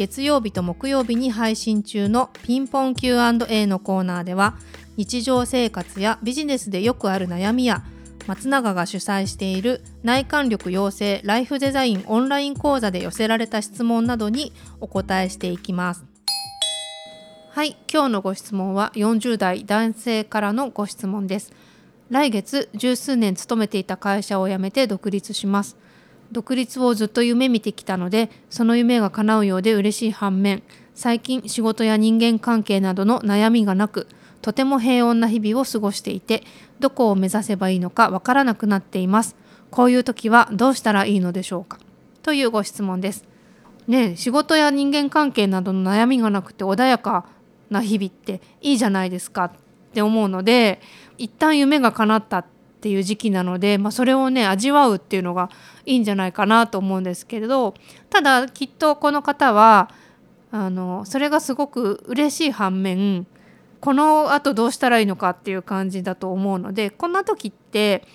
月曜日と木曜日に配信中のピンポン Q&A のコーナーでは日常生活やビジネスでよくある悩みや松永が主催している内観力養成ライフデザインオンライン講座で寄せられた質問などにお答えしていきます。はい今日のご質問は40代男性からのご質問です。来月十数年勤めていた会社を辞めて独立します。独立をずっと夢見てきたのでその夢が叶うようで嬉しい反面最近仕事や人間関係などの悩みがなくとても平穏な日々を過ごしていてどこを目指せばいいのかわからなくなっています。こういう時はどうしたらいいのでしょうか？というご質問です。ね仕事や人間関係などの悩みがなくて穏やかな日々っていいじゃないですかって思うので一旦夢が叶ったってっていう時期なので、まあ、それをね味わうっていうのがいいんじゃないかなと思うんですけれどただきっとこの方はあのそれがすごく嬉しい反面このあとどうしたらいいのかっていう感じだと思うのでこんな時って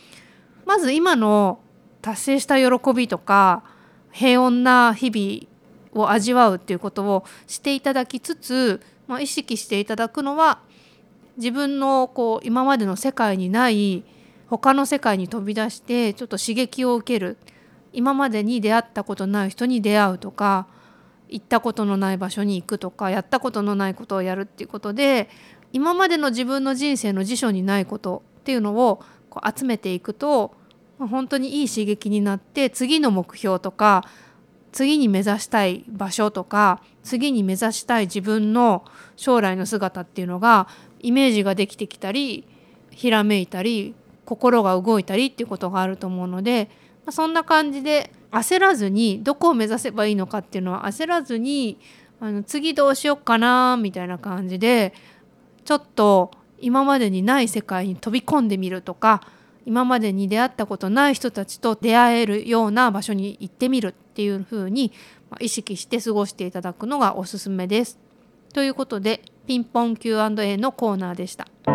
まず今の達成した喜びとか平穏な日々を味わうっていうことをしていただきつつ、まあ、意識していただくのは自分のこう今までの世界にない他の世界に飛び出してちょっと刺激を受ける。今までに出会ったことない人に出会うとか行ったことのない場所に行くとかやったことのないことをやるっていうことで今までの自分の人生の辞書にないことっていうのをこう集めていくと本当にいい刺激になって次の目標とか次に目指したい場所とか次に目指したい自分の将来の姿っていうのがイメージができてきたりひらめいたり心が動いたりっていうことがあると思うので、まあ、そんな感じで焦らずにどこを目指せばいいのかっていうのは焦らずにあの次どうしよっかなみたいな感じでちょっと今までにない世界に飛び込んでみるとか今までに出会ったことない人たちと出会えるような場所に行ってみるっていうふうに意識して過ごしていただくのがおすすめです。ということでピンポン Q&A のコーナーでした。